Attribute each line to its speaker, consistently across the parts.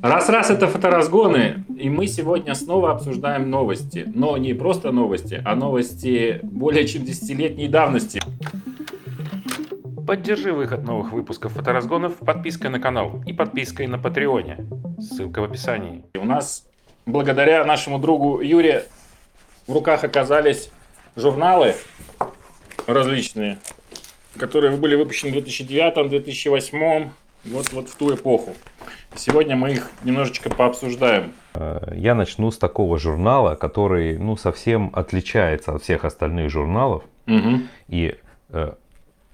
Speaker 1: Раз-раз это фоторазгоны, и мы сегодня снова обсуждаем новости. Но не просто новости, а новости более чем десятилетней давности. Поддержи выход новых выпусков фоторазгонов подпиской на канал и подпиской на Патреоне. Ссылка в описании. У нас, благодаря нашему другу Юре, в руках оказались журналы различные, которые были выпущены в 2009-2008, вот, вот в ту эпоху. Сегодня мы их немножечко пообсуждаем.
Speaker 2: Я начну с такого журнала, который ну, совсем отличается от всех остальных журналов.
Speaker 1: Угу.
Speaker 2: И э,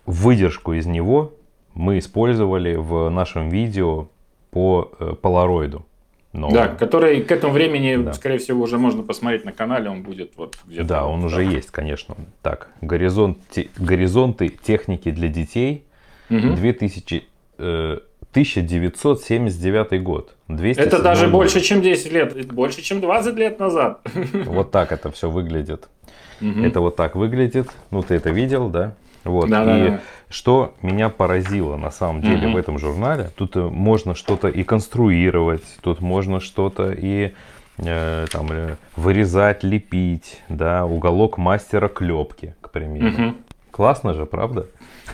Speaker 2: выдержку из него мы использовали в нашем видео по э, полароиду.
Speaker 1: Но... Да, который к этому времени, да. скорее всего, уже можно посмотреть на канале, он будет вот где-то.
Speaker 2: Да, он уже есть, конечно. Так, горизонт, те, горизонты техники для детей угу. 2000, э, 1979 год.
Speaker 1: Это даже год. больше, чем 10 лет, больше, чем 20 лет назад.
Speaker 2: Вот так это все выглядит. Угу. Это вот так выглядит. Ну, ты это видел, да? Вот.
Speaker 1: Да,
Speaker 2: и
Speaker 1: да,
Speaker 2: что меня поразило на самом деле угу. в этом журнале, тут э, можно что-то и конструировать, тут можно что-то и э, там э, вырезать, лепить, да, уголок мастера клепки, к примеру. Угу. Классно же, правда?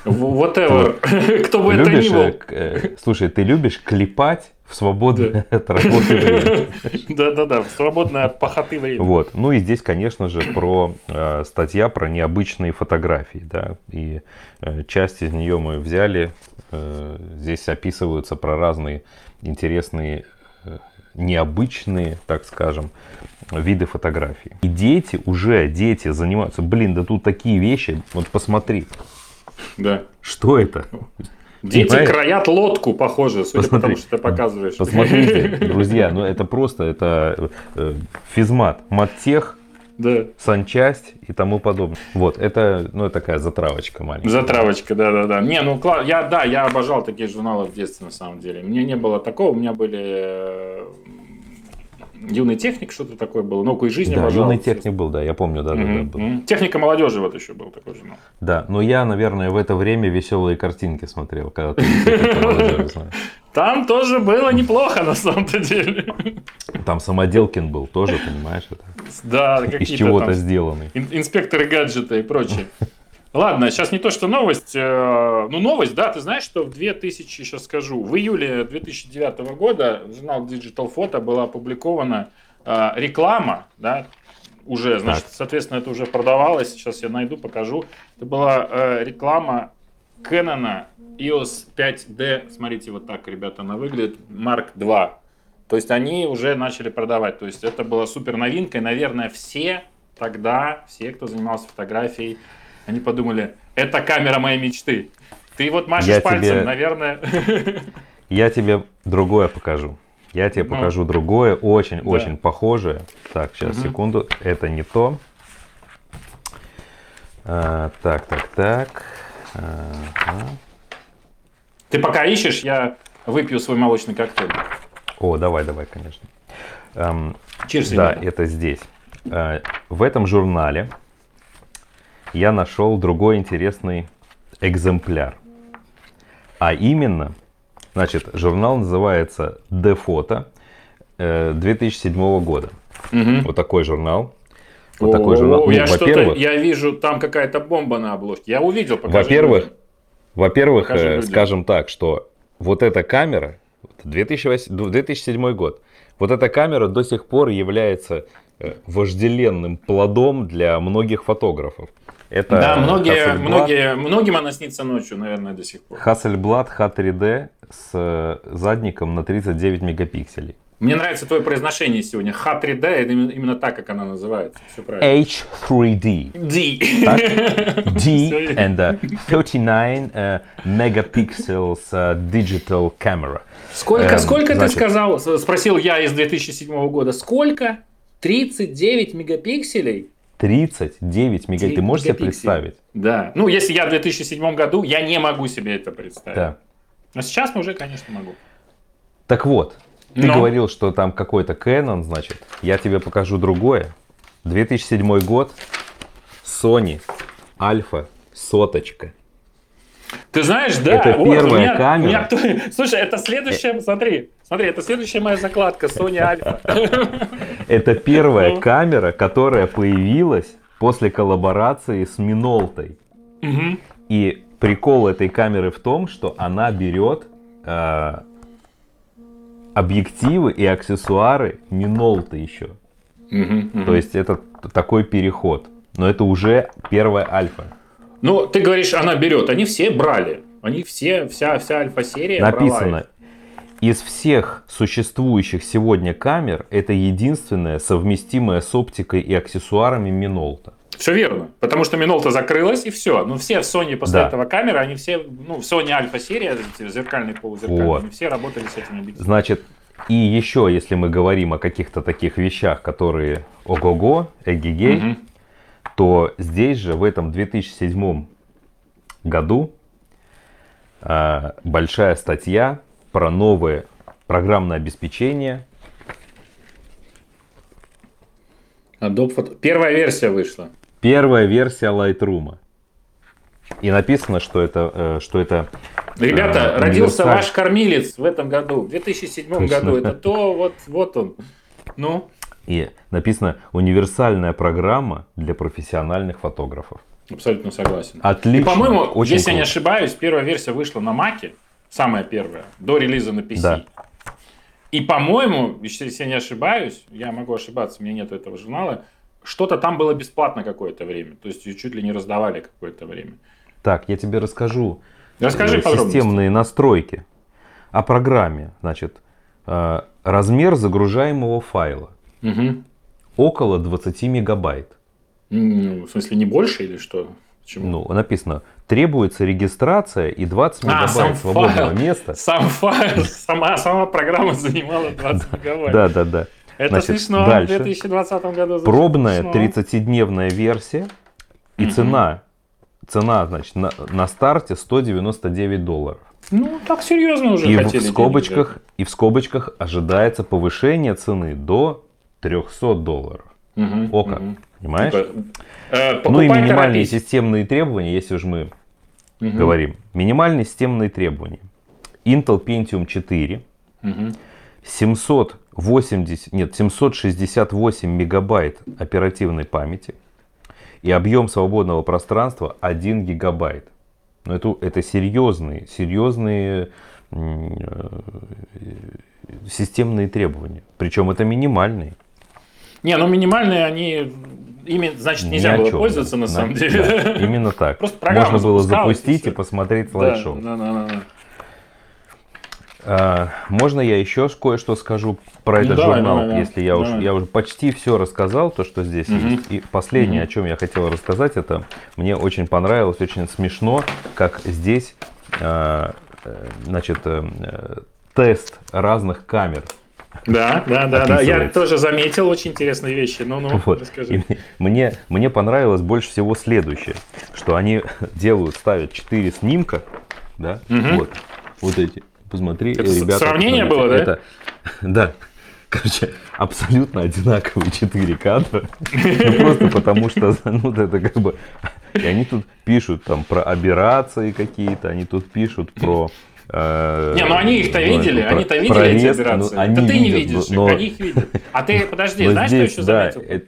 Speaker 1: Whatever. Кто бы это ни был.
Speaker 2: Э, слушай, ты любишь клепать в свободное от работы время.
Speaker 1: Да-да-да, в свободное от похоты время.
Speaker 2: Вот. Ну и здесь, конечно же, про э, статья про необычные фотографии. Да? И э, часть из нее мы взяли. Э, здесь описываются про разные интересные, э, необычные, так скажем, виды фотографий. И дети, уже дети занимаются. Блин, да тут такие вещи. Вот посмотри.
Speaker 1: Да.
Speaker 2: Что это?
Speaker 1: Дети Понимаешь? краят лодку, похоже, судя Посмотри, по тому, что ты показываешь.
Speaker 2: Посмотрите, друзья, ну это просто, это э, физмат, маттех,
Speaker 1: да.
Speaker 2: санчасть и тому подобное. Вот, это, ну, такая затравочка маленькая.
Speaker 1: Затравочка, да-да-да. Не, ну, я, да, я обожал такие журналы в детстве, на самом деле. Мне не было такого, у меня были э, Юный техник, что-то такое было. Науку и жизнь,
Speaker 2: Да, юный техник был, да, я помню, да,
Speaker 1: угу,
Speaker 2: да,
Speaker 1: да, был. Техника молодежи вот еще был такой журнал.
Speaker 2: Да, но я, наверное, в это время веселые картинки смотрел, когда ты
Speaker 1: Там тоже было неплохо, на самом-то деле.
Speaker 2: Там самоделкин был тоже, понимаешь? Это
Speaker 1: да,
Speaker 2: из чего-то сделанный.
Speaker 1: Инспекторы гаджета и прочее. Ладно, сейчас не то, что новость. Э, ну, новость, да, ты знаешь, что в 2000, сейчас скажу, в июле 2009 года в журнал Digital Photo была опубликована э, реклама, да, уже, значит, соответственно, это уже продавалось. Сейчас я найду, покажу. Это была э, реклама Canon EOS 5D. Смотрите, вот так, ребята, она выглядит. Mark II. То есть они уже начали продавать. То есть это была супер новинка. И, наверное, все тогда, все, кто занимался фотографией, они подумали, это камера моей мечты. Ты вот машешь я пальцем, тебе... наверное.
Speaker 2: Я тебе другое покажу. Я тебе ну. покажу другое, очень-очень да. похожее. Так, сейчас, угу. секунду. Это не то. А, так, так, так.
Speaker 1: Ага. Ты пока ищешь, я выпью свой молочный коктейль.
Speaker 2: О, давай, давай, конечно. Эм,
Speaker 1: Cheers,
Speaker 2: да, ребята. это здесь. Э, в этом журнале я нашел другой интересный экземпляр. А именно, значит, журнал называется «Дефото» 2007 э, года. Угу. Вот такой журнал.
Speaker 1: Вот О, такой журнал. Ну, я во-первых, я вижу там какая-то бомба на обложке. Я увидел.
Speaker 2: Во-первых, во-первых, э, скажем так, что вот эта камера 2008, 2007 год. Вот эта камера до сих пор является э, вожделенным плодом для многих фотографов.
Speaker 1: Это да, многие, многие, многим она снится ночью, наверное, до сих пор.
Speaker 2: Hasselblad H3D с э, задником на 39 мегапикселей.
Speaker 1: Мне нравится твое произношение сегодня. H3D, это именно так, как она называется.
Speaker 2: Все правильно. H3D.
Speaker 1: D.
Speaker 2: Так? D and uh, 39 uh, megapixels uh, digital camera.
Speaker 1: Сколько, эм, сколько значит, ты сказал? Спросил я из 2007 года. Сколько? 39 мегапикселей?
Speaker 2: 39 мегабит. Ты можешь себе представить?
Speaker 1: Да. Ну, если я в 2007 году, я не могу себе это представить. Да. Но сейчас уже, конечно, могу.
Speaker 2: Так вот, ты Но... говорил, что там какой-то Canon, значит. Я тебе покажу другое. 2007 год. Sony Альфа соточка.
Speaker 1: Ты знаешь, да.
Speaker 2: Это
Speaker 1: вот,
Speaker 2: первая
Speaker 1: меня,
Speaker 2: камера.
Speaker 1: Меня, слушай, это следующая, смотри, смотри, это следующая моя закладка Sony Alpha.
Speaker 2: Это первая камера, которая появилась после коллаборации с Минолтой. И прикол этой камеры в том, что она берет э, объективы и аксессуары Минолты еще.
Speaker 1: Мгм, мгм.
Speaker 2: То есть это такой переход. Но это уже первая альфа.
Speaker 1: Ну, ты говоришь, она берет. Они все брали. Они все, вся, вся альфа-серия брала
Speaker 2: Написано,
Speaker 1: их.
Speaker 2: из всех существующих сегодня камер, это единственная совместимая с оптикой и аксессуарами Минолта.
Speaker 1: Все верно. Потому что Минолта закрылась, и все. Ну, все в Sony после
Speaker 2: Да.
Speaker 1: этого камеры, они все, ну, в Sony Альфа-серия, эти зеркальные, полузеркальные,
Speaker 2: Вот.
Speaker 1: они все работали с этими объективами.
Speaker 2: Значит, и еще, если мы говорим о каких-то таких вещах, которые ого-го, эгегей,
Speaker 1: Мгм.
Speaker 2: То здесь же, в этом 2007 году, а, большая статья про новое программное обеспечение.
Speaker 1: Adobe Photo- Первая версия вышла.
Speaker 2: Первая версия Lightroom. И написано, что это, э, что это
Speaker 1: Ребята,
Speaker 2: А,
Speaker 1: родился ваш кормилец в этом году, в 2007
Speaker 2: Точно.
Speaker 1: году. Это то, вот, вот он. Ну,
Speaker 2: и написано универсальная программа для профессиональных фотографов.
Speaker 1: абсолютно согласен.
Speaker 2: Отлично.
Speaker 1: И, по-моему,
Speaker 2: очень
Speaker 1: если я не
Speaker 2: круто.
Speaker 1: ошибаюсь, первая версия вышла на Маке, самая первая, до релиза на PC.
Speaker 2: Да.
Speaker 1: И, по-моему, если я не ошибаюсь, я могу ошибаться, у меня нет этого журнала, что-то там было бесплатно какое-то время. То есть чуть ли не раздавали какое-то время.
Speaker 2: Так, я тебе расскажу
Speaker 1: Расскажи
Speaker 2: э, системные настройки о программе. Значит, э, размер загружаемого файла
Speaker 1: Мгм.
Speaker 2: около 20 мегабайт.
Speaker 1: М, В смысле, не больше или что? Почему?
Speaker 2: Ну, написано, требуется регистрация и 20
Speaker 1: А,
Speaker 2: мегабайт свободного
Speaker 1: файл.
Speaker 2: места.
Speaker 1: Сам файл, сама, сама программа занимала 20 мегабайт.
Speaker 2: Да, да, да.
Speaker 1: Это
Speaker 2: Значит,
Speaker 1: смешно
Speaker 2: дальше.
Speaker 1: в 2020 году. звучит
Speaker 2: Пробная
Speaker 1: смешно.
Speaker 2: 30-дневная версия и
Speaker 1: Мгм.
Speaker 2: цена, цена, значит, на, на старте 199 долларов.
Speaker 1: Ну, так серьезно уже
Speaker 2: И в,
Speaker 1: хотели
Speaker 2: в
Speaker 1: денег
Speaker 2: скобочках, и в скобочках ожидается повышение цены до 300 долларов.
Speaker 1: Мгм,
Speaker 2: О как,
Speaker 1: мгм.
Speaker 2: понимаешь?
Speaker 1: Типа, э,
Speaker 2: Ну и минимальные
Speaker 1: торопись.
Speaker 2: системные требования, если уж мы
Speaker 1: Мгм,
Speaker 2: говорим. Минимальные системные требования. Intel Pentium 4,
Speaker 1: мгм.
Speaker 2: 780, нет, 768 мегабайт оперативной памяти и объем свободного пространства 1 гигабайт. Но это, это серьезные, серьезные э, системные требования. Причем это минимальные.
Speaker 1: Не, ну минимальные они... Ими, значит, нельзя было пользоваться на
Speaker 2: Да,
Speaker 1: самом
Speaker 2: да,
Speaker 1: деле.
Speaker 2: именно так.
Speaker 1: Просто программа
Speaker 2: Можно было
Speaker 1: и
Speaker 2: запустить и
Speaker 1: всё.
Speaker 2: посмотреть
Speaker 1: Да,
Speaker 2: слайд-шоу.
Speaker 1: да, да, да.
Speaker 2: А, можно я еще кое-что скажу про
Speaker 1: Ну,
Speaker 2: этот
Speaker 1: давай,
Speaker 2: журнал,
Speaker 1: давай, давай.
Speaker 2: если я уже,
Speaker 1: Давай.
Speaker 2: я уже почти все рассказал, то, что здесь
Speaker 1: Мгм.
Speaker 2: есть. И последнее,
Speaker 1: Мгм.
Speaker 2: о чем я хотел рассказать, это мне очень понравилось, очень смешно, как здесь, а, э, значит, э, э, тест разных камер.
Speaker 1: Да, да, да, да. Я тоже заметил очень интересные вещи. Ну, ну,
Speaker 2: Вот.
Speaker 1: расскажи.
Speaker 2: И мне- мне, понравилось больше всего следующее, что они делают, ставят 4 снимка, да,
Speaker 1: Мгм.
Speaker 2: вот, вот эти. Посмотри,
Speaker 1: Это
Speaker 2: ребята.
Speaker 1: сравнение
Speaker 2: посмотрите,
Speaker 1: было, да?
Speaker 2: Это, да. Короче, абсолютно одинаковые 4 кадра. Ну, просто потому что, ну, это как бы... И они тут пишут там про операции какие-то, они тут пишут про... э,
Speaker 1: Не, ну они их-то
Speaker 2: ну,
Speaker 1: видели,
Speaker 2: про-
Speaker 1: они-то видели
Speaker 2: про
Speaker 1: эти
Speaker 2: резко, ну,
Speaker 1: операции.
Speaker 2: они
Speaker 1: да ты не
Speaker 2: видят,
Speaker 1: видишь их,
Speaker 2: но-
Speaker 1: они их видят. А ты, подожди,
Speaker 2: но
Speaker 1: знаешь, что я
Speaker 2: здесь,
Speaker 1: еще
Speaker 2: да,
Speaker 1: заметил?
Speaker 2: это-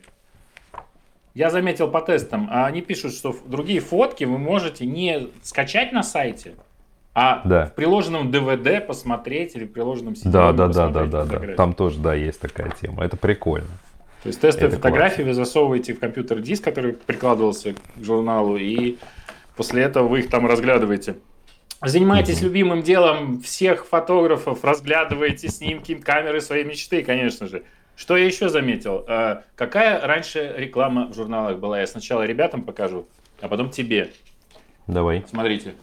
Speaker 1: Я заметил по тестам, а они пишут, что другие фотки вы можете не скачать на сайте, а
Speaker 2: Да.
Speaker 1: в приложенном DVD посмотреть или в приложенном CD
Speaker 2: Да, да, да, да, да, да.
Speaker 1: фотографии.
Speaker 2: Там тоже, да, есть такая тема. Это прикольно.
Speaker 1: То есть тестовые
Speaker 2: это
Speaker 1: фотографии вы засовываете в компьютер диск, который прикладывался к журналу, и после этого вы их там разглядываете. Занимайтесь любимым делом всех фотографов, разглядываете снимки камеры своей мечты, конечно же. Что я еще заметил? Э, Какая раньше реклама в журналах была? Я сначала ребятам покажу, а потом тебе.
Speaker 2: Давай.
Speaker 1: Смотрите,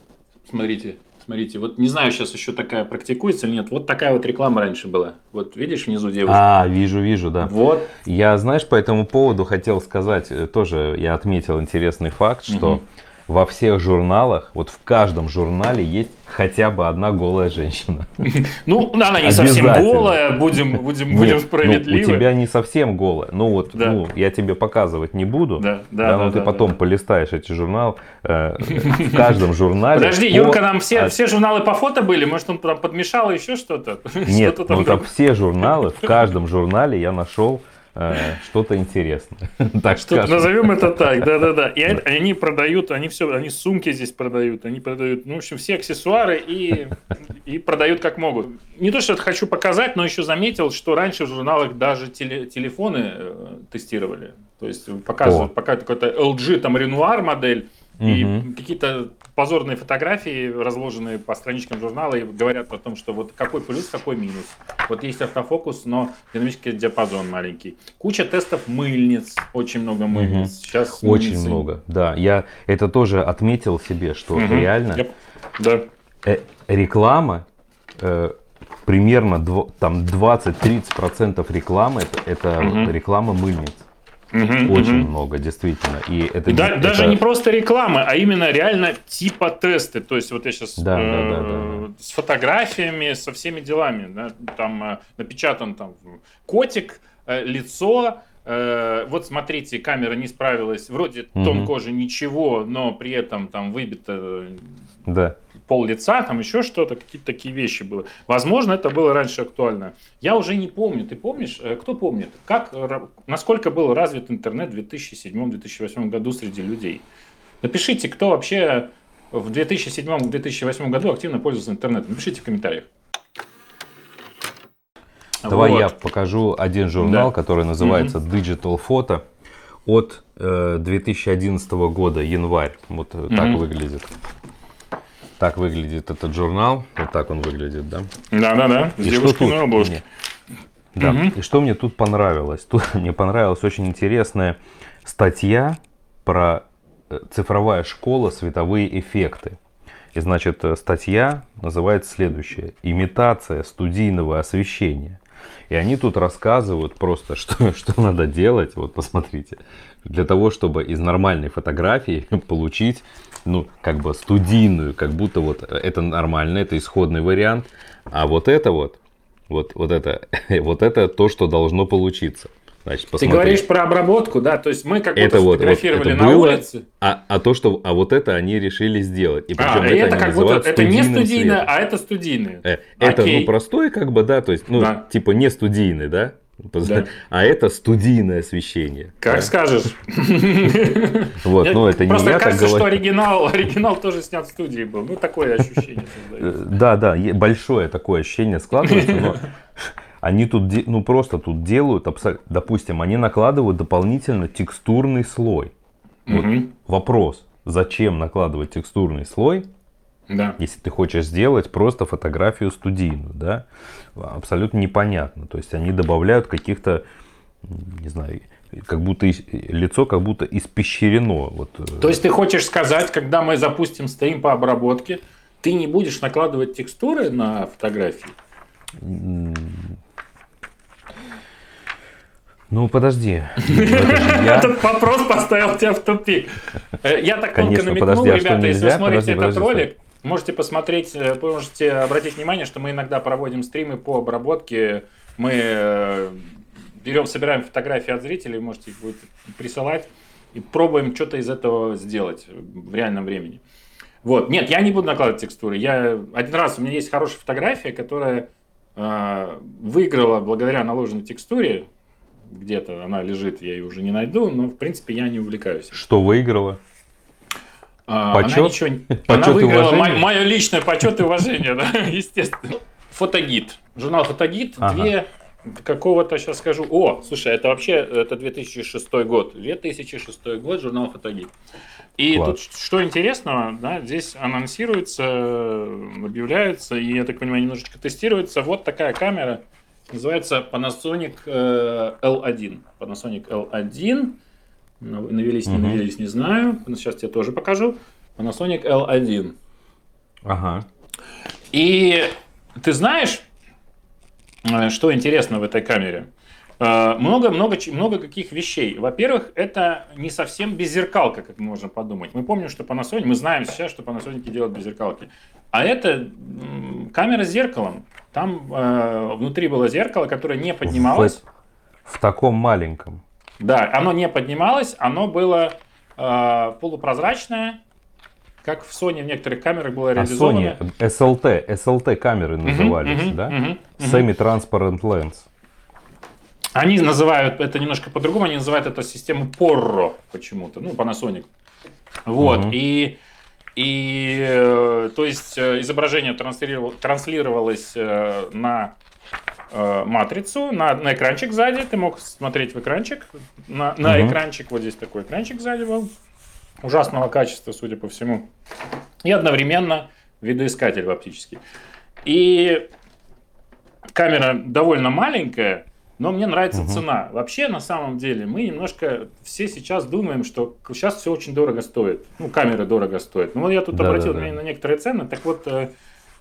Speaker 1: смотрите, смотрите. Вот не знаю, сейчас еще такая практикуется или нет. Вот такая вот реклама раньше была. Вот видишь внизу девушка?
Speaker 2: А, вижу, вижу, да.
Speaker 1: Вот.
Speaker 2: Я, знаешь, по этому поводу хотел сказать, э, тоже я отметил интересный факт, что
Speaker 1: Мгм.
Speaker 2: Во всех журналах, вот в каждом журнале есть хотя бы одна голая женщина.
Speaker 1: Ну, она не совсем голая, будем, будем, будем Нет, справедливы.
Speaker 2: Ну, у тебя не совсем голая. Ну вот, да. ну, я тебе показывать не буду. Да, да, да, но да, ты да, потом да. полистаешь эти журналы. Э, в каждом журнале.
Speaker 1: Подожди, Юрка, нам все, все журналы по фото были? Может, он там подмешал еще что-то?
Speaker 2: Нет, ну там все журналы, в каждом журнале я нашел что-то интересное.
Speaker 1: Так что назовем это так, да-да-да. И они продают, они все, они сумки здесь продают, они продают, ну, в общем, все аксессуары и, и продают как могут. Не то, что это хочу показать, но еще заметил, что раньше в журналах даже теле, телефоны э, тестировали. То есть показывают, пока какой-то LG, там, Renoir модель, и какие-то позорные фотографии, разложенные по страничкам журнала, и говорят о том, что вот какой плюс, какой минус. Вот есть автофокус, но динамический диапазон маленький. Куча тестов мыльниц, очень много мыльниц. Угу.
Speaker 2: Сейчас очень мыльницы... много, да. Я это тоже отметил себе, что угу. реально Я... да. э, реклама э, примерно дво, там 20-30% рекламы это, это угу. реклама мыльниц. Угу, Очень угу. много, действительно. И это,
Speaker 1: да, это... Даже не просто реклама, а именно реально типа тесты. То есть вот я сейчас да, э, да, да, да, с фотографиями, со всеми делами. Да, там э, напечатан там котик, э, лицо, э, вот смотрите, камера не справилась, вроде угу. тон кожи ничего, но при этом там выбито да пол лица, там еще что-то, какие-то такие вещи было. Возможно, это было раньше актуально. Я уже не помню. Ты помнишь? Э, кто помнит? Как, насколько был развит интернет в 2007-2008 году среди людей? Напишите, кто вообще в 2007-2008 году активно пользовался интернетом. Напишите в комментариях.
Speaker 2: Давай вот. я покажу один журнал, да. который называется mm-hmm. Digital Photo от э, 2011 года, январь. Вот mm-hmm. так выглядит. Так выглядит этот журнал. Вот так он выглядит, да?
Speaker 1: Да, да, да.
Speaker 2: С и что тут? на обложке. Да. Угу. И что мне тут понравилось? Тут мне понравилась очень интересная статья про э, цифровая школа, световые эффекты. И значит, э, статья называется следующее. Имитация студийного освещения. И они тут рассказывают просто, что, что надо делать. Вот посмотрите. Для того, чтобы из нормальной фотографии получить ну, как бы студийную, как будто вот это нормально, это исходный вариант, а вот это вот, вот, вот это, вот это то, что должно получиться.
Speaker 1: Значит, Ты говоришь про обработку, да? То есть мы как это будто фотографировали вот, это на было, улице.
Speaker 2: А, а то, что, а вот это они решили сделать.
Speaker 1: И причем а, это, это как будто это не студийное, а это студийное.
Speaker 2: Э, это ну простой как бы, да, то есть ну да. типа не студийный, да? Да. А это студийное освещение.
Speaker 1: Как да? скажешь.
Speaker 2: Вот, но это не
Speaker 1: Просто кажется, что оригинал, оригинал тоже снят в студии был. Ну, такое ощущение
Speaker 2: э, Да, да, большое такое ощущение складывается, но они тут, ну, просто тут делают, допустим, они накладывают дополнительно текстурный слой. Вот вопрос, зачем накладывать текстурный слой, да. Если ты хочешь сделать просто фотографию студийную, да, абсолютно непонятно. То есть они добавляют каких-то, не знаю, как будто лицо как будто испещрено. Вот. Э.
Speaker 1: То есть ты хочешь сказать, когда мы запустим стрим по обработке, ты не будешь накладывать текстуры на фотографии?
Speaker 2: Ну, подожди.
Speaker 1: Этот вопрос поставил тебя в тупик. Э, я так тонко намекнул, а ребята, если вы смотрите этот ролик, Можете посмотреть, э, можете обратить внимание, что мы иногда проводим стримы по обработке. Мы э, берем, собираем фотографии от зрителей, можете их будет присылать и пробуем что-то из этого сделать в реальном времени. Вот. Нет, я не буду накладывать текстуры. Я один раз у меня есть хорошая фотография, которая э, выиграла благодаря наложенной текстуре. Где-то она лежит, я ее уже не найду, но в принципе я не увлекаюсь.
Speaker 2: Что выиграла?
Speaker 1: А, почет? Она, ничего, почет она выиграла мое, мое личное почет и уважение, да, естественно. Фотогид. Журнал Фотогид. Ага. Две какого-то, сейчас скажу. О, слушай, это вообще это 2006 год. 2006 год, журнал Фотогид. И Класс. тут что интересного, да, здесь анонсируется, объявляется, и, я так понимаю, немножечко тестируется. Вот такая камера, называется Panasonic э, L1. Panasonic L1 Навелись, не угу. навелись, не знаю. Сейчас тебе тоже покажу. Panasonic L1.
Speaker 2: Ага.
Speaker 1: И ты знаешь, э, что интересно в этой камере? Э, много, много, много каких вещей. Во-первых, это не совсем беззеркалка, как можно подумать. Мы помним, что Panasonic, мы знаем сейчас, что Panasonic делают беззеркалки. А это камера с зеркалом. Там э, внутри было зеркало, которое не поднималось.
Speaker 2: В, в таком маленьком.
Speaker 1: Да, оно не поднималось, оно было э, полупрозрачное, как в Sony в некоторых камерах было реализовано.
Speaker 2: А Sony, SLT, SLT камеры назывались, uh-huh, uh-huh, да? Uh-huh, uh-huh. Semi-transparent lens.
Speaker 1: Они называют это немножко по-другому, они называют это систему Porro почему-то, ну, Panasonic. Вот, угу. и, и э, то есть э, изображение транслировалось э, на матрицу, на, на экранчик сзади, ты мог смотреть в экранчик, на, на угу. экранчик, вот здесь такой экранчик сзади был, ужасного качества, судя по всему, и одновременно видоискатель оптический. И камера довольно маленькая, но мне нравится угу. цена. Вообще, на самом деле, мы немножко все сейчас думаем, что сейчас все очень дорого стоит. Ну, камеры дорого стоят. Ну, вот я тут да, обратил да, да. на некоторые цены. Так вот, э,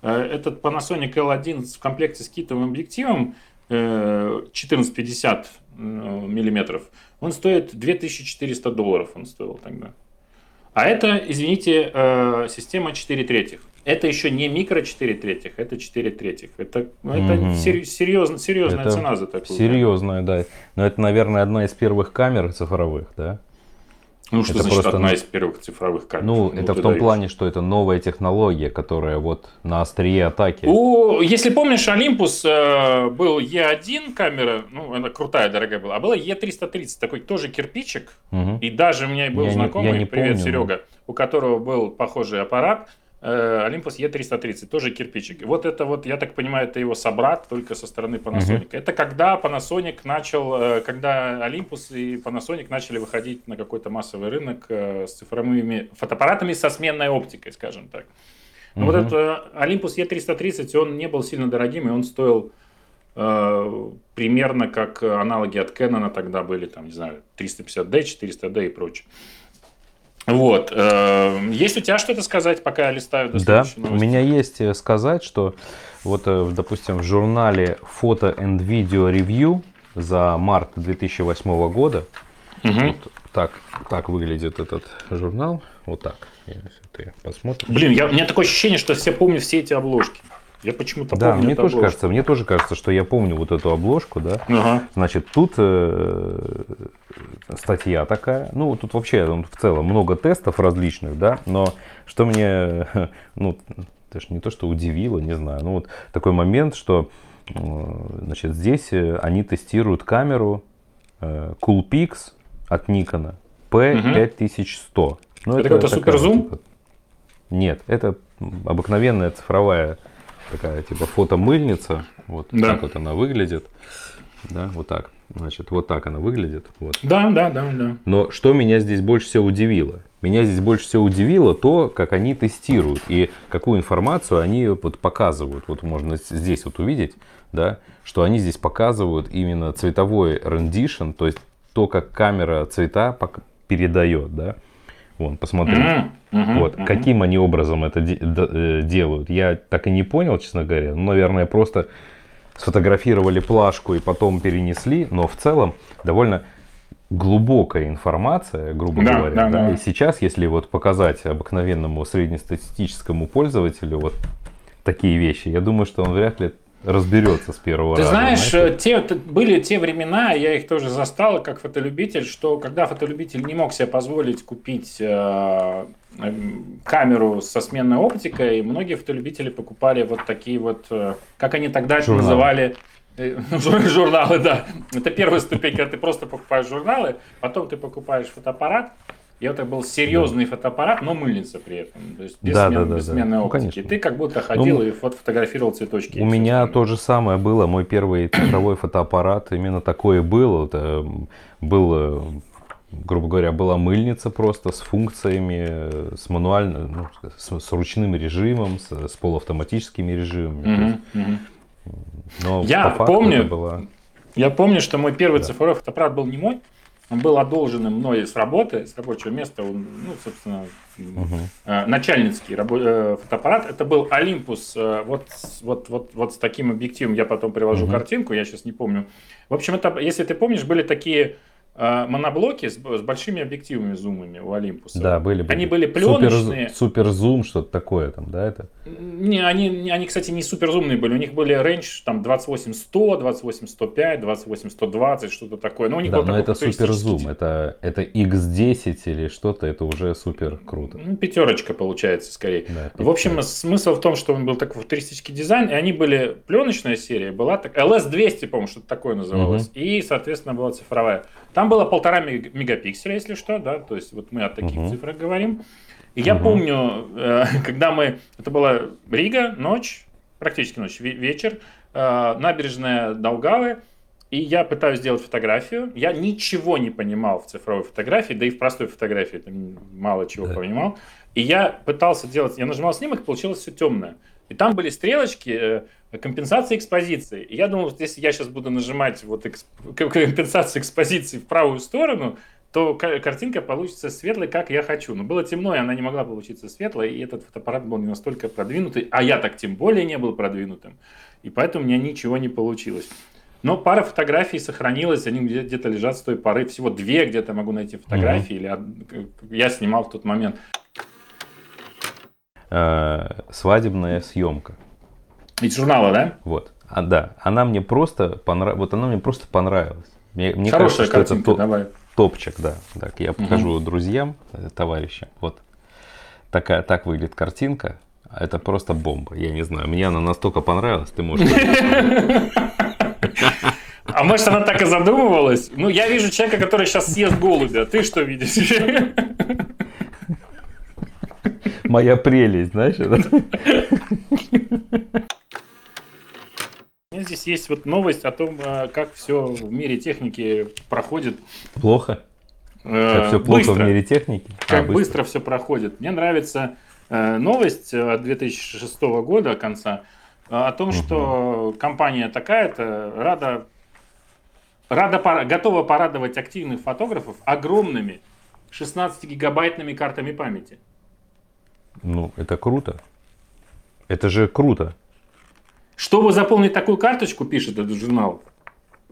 Speaker 1: э, этот Panasonic L1 в комплекте с китовым объективом э, 1450 э, миллиметров, он стоит 2400 долларов, он стоил тогда. А это, извините, э, система 4 третьих. Это еще не микро 4 третьих, это 4 третьих. Это, ну, это угу. серьезно, серьезная это цена за такую.
Speaker 2: Серьезная, да. Но это, наверное, одна из первых камер цифровых, да?
Speaker 1: Ну, что это значит просто одна из первых цифровых камер?
Speaker 2: Ну, ну это в том даешь. плане, что это новая технология, которая вот на острие атаки.
Speaker 1: У, если помнишь, Olympus э, был E1 камера, ну, она крутая, дорогая была, а была E330, такой тоже кирпичик. Угу. И даже у меня был я знакомый, не, я не привет, помню, Серега, у которого был похожий аппарат. Э, Olympus E330, тоже кирпичик. Вот это вот, я так понимаю, это его собрат, только со стороны Panasonic. Uh-huh. Это когда Panasonic начал, э, когда Olympus и Panasonic начали выходить на какой-то массовый рынок э, с цифровыми фотоаппаратами со сменной оптикой, скажем так. Но uh-huh. вот этот Olympus E330, он не был сильно дорогим, и он стоил э, примерно как аналоги от Canon тогда были, там, не знаю, 350D, 400D и прочее. Вот. Э, есть у тебя что-то сказать, пока я листаю
Speaker 2: до Да, у меня есть э, сказать, что вот, э, допустим, в журнале Photo and Video Review за март 2008 года угу. вот так, так выглядит этот журнал. Вот так. Если
Speaker 1: ты посмотришь. Блин, я, у меня такое ощущение, что все помню все эти обложки. Я почему-то
Speaker 2: да, помню. мне тоже обложку. кажется, мне тоже кажется, что я помню вот эту обложку, да. Ага. Значит, тут э, статья такая. Ну, тут вообще в целом много тестов различных, да. Но что мне, ну, даже не то, что удивило, не знаю. Ну, вот такой момент, что, значит, здесь э, они тестируют камеру э, Coolpix от Nikon P5100.
Speaker 1: Ну, это, это какой-то суперзум? Типа,
Speaker 2: нет, это обыкновенная цифровая такая типа фотомыльница. Вот да. так вот она выглядит. Да, вот так. Значит, вот так она выглядит. Вот.
Speaker 1: Да, да, да, да.
Speaker 2: Но что меня здесь больше всего удивило? Меня здесь больше всего удивило то, как они тестируют и какую информацию они вот показывают. Вот можно здесь вот увидеть, да, что они здесь показывают именно цветовой рендишн, то есть то, как камера цвета передает, да. Вон, посмотри. Mm-hmm. Mm-hmm. Вот, mm-hmm. каким они образом это де- де- делают, я так и не понял, честно говоря. Ну, наверное, просто сфотографировали плашку и потом перенесли, но в целом довольно глубокая информация, грубо да, говоря. Да, да. Да. И сейчас, если вот показать обыкновенному среднестатистическому пользователю вот такие вещи, я думаю, что он вряд ли разберется с первого
Speaker 1: Ты
Speaker 2: раза.
Speaker 1: Ты знаешь, те, были те времена, я их тоже застал как фотолюбитель, что когда фотолюбитель не мог себе позволить купить э, камеру со сменной оптикой, многие фотолюбители покупали вот такие вот, э, как они тогда это называли, э, журналы, да. Это первая ступень, когда ты просто покупаешь журналы, потом ты покупаешь фотоаппарат, и это был серьезный да. фотоаппарат, но мыльница при этом. То есть без, да, смен, да, да, без да. сменной ну, оптики. Ну, ты как будто ходил ну, и фото фотографировал цветочки.
Speaker 2: У меня то же самое было. Мой первый цифровой фотоаппарат именно такое был. Это был, грубо говоря, была мыльница просто с функциями, с мануальным, ну, с, с ручным режимом, с, с полуавтоматическими режимами. Угу,
Speaker 1: угу. Но Я помню, была... я помню, что мой первый да. цифровой фотоаппарат был не мой. Он был одолженным мной с работы, с рабочего места, он, ну, собственно, угу. начальницкий рабо- фотоаппарат. Это был Olympus, вот, вот, вот, вот с таким объективом, я потом привожу угу. картинку, я сейчас не помню. В общем, это, если ты помнишь, были такие моноблоки с, с большими объективами зумами у Olympus.
Speaker 2: Да, были. были.
Speaker 1: Они были пленочные.
Speaker 2: Супер, супер зум, что-то такое там, да, это?
Speaker 1: Не, они, они, кстати, не супер зумные были. У них были рейндж там 28-100, 28-100, 28-120, что-то такое. Но, у них
Speaker 2: да, но это супер зум. Это, это X10 или что-то, это уже супер круто.
Speaker 1: Ну, пятерочка получается скорее. Да, в общем, смысл в том, что он был такой футуристический дизайн, и они были пленочная серия, была так, LS200, по-моему, что-то такое называлось, угу. и, соответственно, была цифровая. Там было полтора мегапикселя, если что, да, то есть вот мы о таких угу. цифрах говорим. И я угу. помню, э, когда мы, это была Рига, ночь, практически ночь, вечер, э, набережная Долгавы, и я пытаюсь сделать фотографию. Я ничего не понимал в цифровой фотографии, да и в простой фотографии там мало чего да. понимал. И я пытался делать, я нажимал снимок, получилось все темное. И там были стрелочки, компенсации экспозиции. Я думал, что если я сейчас буду нажимать вот эксп... компенсацию экспозиции в правую сторону, то картинка получится светлой, как я хочу. Но было темно, и она не могла получиться светлой, и этот фотоаппарат был не настолько продвинутый, а я так тем более не был продвинутым. И поэтому у меня ничего не получилось. Но пара фотографий сохранилась, они где-то лежат с той поры. Всего две где-то могу найти фотографии, mm-hmm. или я снимал в тот момент.
Speaker 2: Э, свадебная съемка.
Speaker 1: Из журнала, да?
Speaker 2: Вот. А, да, она мне просто понрав... вот она мне просто понравилась. Мне, мне
Speaker 1: Хорошая кажется, картинка, что это давай.
Speaker 2: топчик, да. Так, я покажу угу. друзьям, э, товарищам. Вот такая, так выглядит картинка. Это просто бомба. Я не знаю, мне она настолько понравилась, ты можешь.
Speaker 1: А может она так и задумывалась? Ну, я вижу человека, который сейчас съест голубя. Ты что видишь?
Speaker 2: Моя прелесть, знаешь?
Speaker 1: Здесь есть вот новость о том, а, как все в мире техники проходит.
Speaker 2: Плохо? Э, как все плохо быстро. в мире техники?
Speaker 1: Как а, быстро. быстро все проходит. Мне нравится э, новость от 2006 года конца э, о том, угу. что компания такая-то рада, рада готова порадовать активных фотографов огромными 16-гигабайтными картами памяти.
Speaker 2: Ну, это круто. Это же круто.
Speaker 1: Чтобы заполнить такую карточку, пишет этот журнал,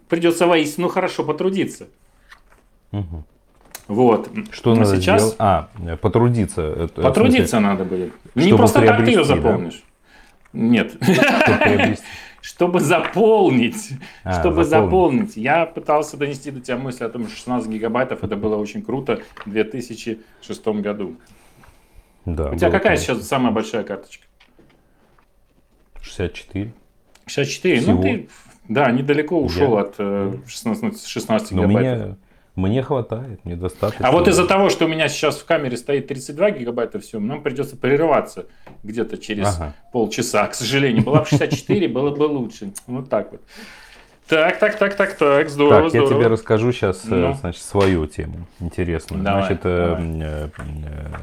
Speaker 1: придется воистину хорошо потрудиться.
Speaker 2: Угу.
Speaker 1: Вот.
Speaker 2: Что Но надо сейчас... сделать? А, потрудиться.
Speaker 1: Это, потрудиться надо будет. Не просто так ты ее заполнишь. Да? Нет. Чтобы, чтобы заполнить. А, чтобы заполнить. заполнить. Я пытался донести до тебя мысль о том, что 16 гигабайтов это было очень круто в 2006 году. Да, У тебя какая круто. сейчас самая большая карточка?
Speaker 2: 64.
Speaker 1: 64, Всего. ну ты, да, недалеко ушел Я... от э, 16, 16 Но гигабайт.
Speaker 2: Мне, мне хватает, мне достаточно.
Speaker 1: А вот из-за того, что у меня сейчас в камере стоит 32 гигабайта все, нам придется прерываться где-то через ага. полчаса. К сожалению, была бы 64, было бы лучше. Вот так вот. Так, так, так, так, так, здорово,
Speaker 2: так,
Speaker 1: здорово.
Speaker 2: я тебе расскажу сейчас, э, ну. значит, свою тему интересную. Давай, значит, э, давай. Э, э,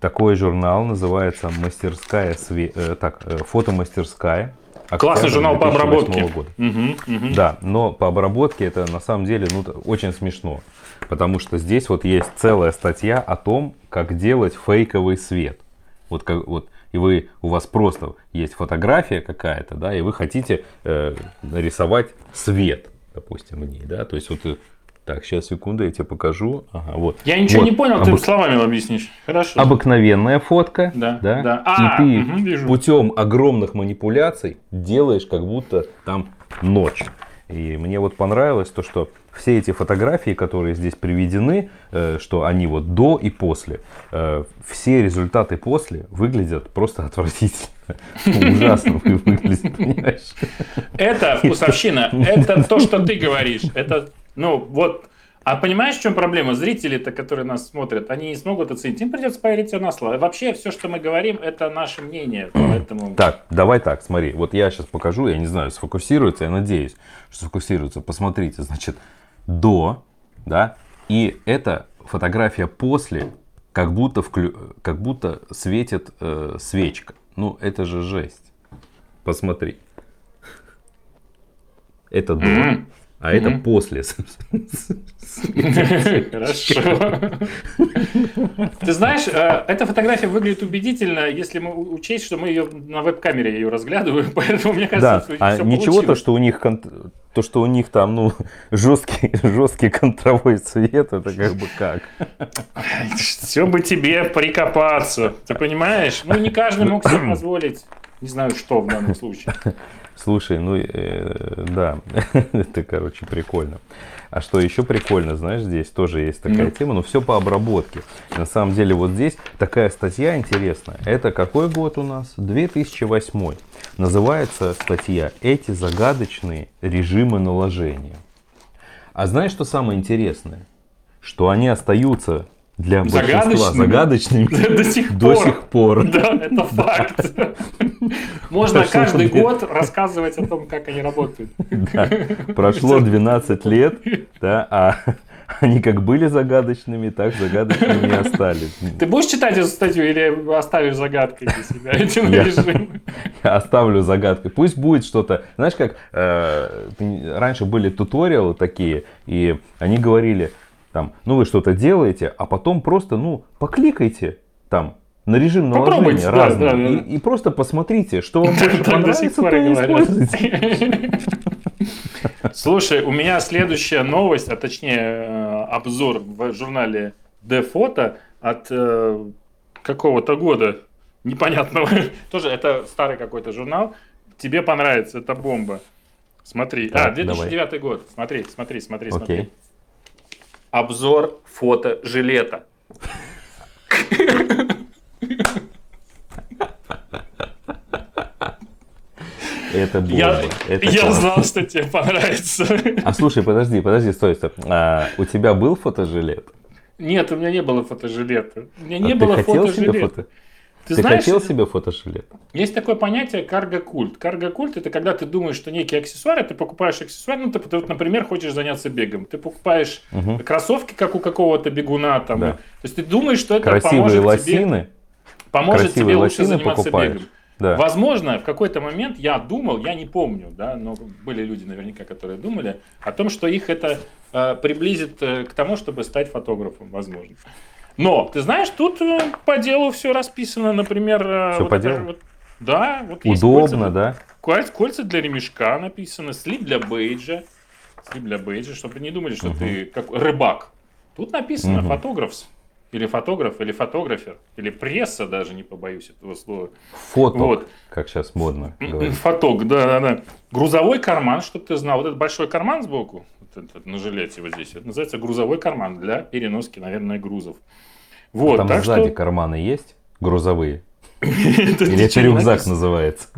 Speaker 2: такой журнал называется «Мастерская све... э, так, э, фотомастерская».
Speaker 1: Классный журнал по обработке.
Speaker 2: Года. Угу, угу. Да, но по обработке это на самом деле ну, очень смешно. Потому что здесь вот есть целая статья о том, как делать фейковый свет. Вот, как, вот и вы, у вас просто есть фотография какая-то, да, и вы хотите э, нарисовать свет, допустим, в ней, да, то есть вот так, сейчас, секунду, я тебе покажу. Ага, вот.
Speaker 1: Я ничего
Speaker 2: вот.
Speaker 1: не понял, Обык... ты словами объяснишь. Хорошо.
Speaker 2: Обыкновенная фотка.
Speaker 1: Да.
Speaker 2: да?
Speaker 1: да.
Speaker 2: А, и ты угу, вижу. путем огромных манипуляций делаешь, как будто там ночь. И мне вот понравилось то, что все эти фотографии, которые здесь приведены, э, что они вот до и после, э, все результаты после выглядят просто отвратительно. Ужасно выглядит, понимаешь?
Speaker 1: Это вкусовщина, это то, что ты говоришь. Это ну, вот. А понимаешь, в чем проблема? Зрители-то, которые нас смотрят, они не смогут оценить. Им придется поверить все на слово. Вообще, все, что мы говорим, это наше мнение. Поэтому...
Speaker 2: Так, давай так, смотри. Вот я сейчас покажу, я не знаю, сфокусируется, я надеюсь, что сфокусируется. Посмотрите, значит, до, да, и это фотография после, как будто, вклю... как будто светит э, свечка. Ну, это же жесть. Посмотри. Это до. Mm-hmm. А это после.
Speaker 1: Хорошо. Ты знаешь, э, эта фотография выглядит убедительно, если мы учесть, что мы ее на веб-камере ее разглядываем, поэтому мне кажется,
Speaker 2: Да,
Speaker 1: что
Speaker 2: а ничего то, что у них кон- то, что у них там, ну, жесткий, жесткий контровой цвет, это как бы как?
Speaker 1: Все бы тебе прикопаться, ты понимаешь? Ну, не каждый мог себе позволить, не знаю, что в данном случае.
Speaker 2: Слушай, ну, э, да, это, короче, прикольно. А что еще прикольно, знаешь, здесь тоже есть такая
Speaker 1: Ну.
Speaker 2: тема, но все по обработке. На самом деле, вот здесь такая статья интересная. Это какой год у нас? 2008. Называется статья «Эти загадочные режимы наложения». А знаешь, что самое интересное? Что они остаются для большинства
Speaker 1: Загадочными? До сих
Speaker 2: до
Speaker 1: пор.
Speaker 2: сих пор.
Speaker 1: Да, это факт. Можно каждый год рассказывать о том, как они работают.
Speaker 2: Прошло 12 лет, да, а они как были загадочными, так загадочными и остались.
Speaker 1: Ты будешь читать эту статью или оставишь загадкой для себя эти
Speaker 2: Я-
Speaker 1: режимы?
Speaker 2: Я оставлю загадкой. Пусть будет что-то. Знаешь, как э, раньше были туториалы такие, и они говорили, там, ну вы что-то делаете, а потом просто, ну, покликайте там на режим наложения
Speaker 1: да,
Speaker 2: разный,
Speaker 1: да, да.
Speaker 2: И, и просто посмотрите, что вам больше понравится, то
Speaker 1: и
Speaker 2: используйте.
Speaker 1: Слушай, у меня следующая новость, а точнее э, обзор в журнале D-фото от э, какого-то года непонятного. Тоже это старый какой-то журнал. Тебе понравится, это бомба. Смотри. а,
Speaker 2: Так,
Speaker 1: 2009 год. Смотри, смотри, смотри, смотри. Обзор фото жилета.
Speaker 2: Это бомба.
Speaker 1: Я,
Speaker 2: это
Speaker 1: я
Speaker 2: класс.
Speaker 1: знал, что тебе понравится.
Speaker 2: А слушай, подожди, подожди, стой, стой. А, у тебя был фотожилет?
Speaker 1: Нет, у меня не было фотожилета. У меня
Speaker 2: А
Speaker 1: не было фотожилета.
Speaker 2: фото?
Speaker 1: Ты,
Speaker 2: Ты
Speaker 1: знаешь,
Speaker 2: хотел себе фотожилет?
Speaker 1: есть такое понятие карго-культ. Карго-культ это когда ты думаешь, что некий аксессуар, и ты покупаешь аксессуар, ну ты, ты вот, например, хочешь заняться бегом. Ты покупаешь
Speaker 2: Мгм.
Speaker 1: кроссовки, как у какого-то бегуна там.
Speaker 2: Да.
Speaker 1: То есть ты думаешь, что это
Speaker 2: Красивые
Speaker 1: поможет тебе,
Speaker 2: лосины,
Speaker 1: поможет тебе лучше заниматься
Speaker 2: покупаешь.
Speaker 1: бегом.
Speaker 2: Да.
Speaker 1: Возможно, в какой-то момент я думал, я не помню, да, но были люди наверняка, которые думали о том, что их это э, приблизит э, к тому, чтобы стать фотографом, возможно. Но, ты знаешь, тут э, по делу все расписано, например... э,
Speaker 2: Всё
Speaker 1: вот
Speaker 2: по делу?
Speaker 1: вот- да, вот
Speaker 2: Удобно,
Speaker 1: кольца,
Speaker 2: да?
Speaker 1: кольца, кольца для ремешка написано, слип для бейджа, слип для бейджа, чтобы не думали, что
Speaker 2: Мгм.
Speaker 1: ты как рыбак. Тут написано
Speaker 2: Мгм.
Speaker 1: фотографс, или фотограф, или фотографер, или пресса даже, не побоюсь этого слова.
Speaker 2: Фото,
Speaker 1: Вот.
Speaker 2: как сейчас модно говорить.
Speaker 1: Фоток, да, да, да. Грузовой карман, чтобы ты знал. Вот этот большой карман сбоку, вот этот на жилете вот здесь, это называется грузовой карман для переноски, наверное, грузов. Вот,
Speaker 2: Там
Speaker 1: так
Speaker 2: сзади
Speaker 1: что...
Speaker 2: карманы есть? Грузовые? Или это рюкзак называется?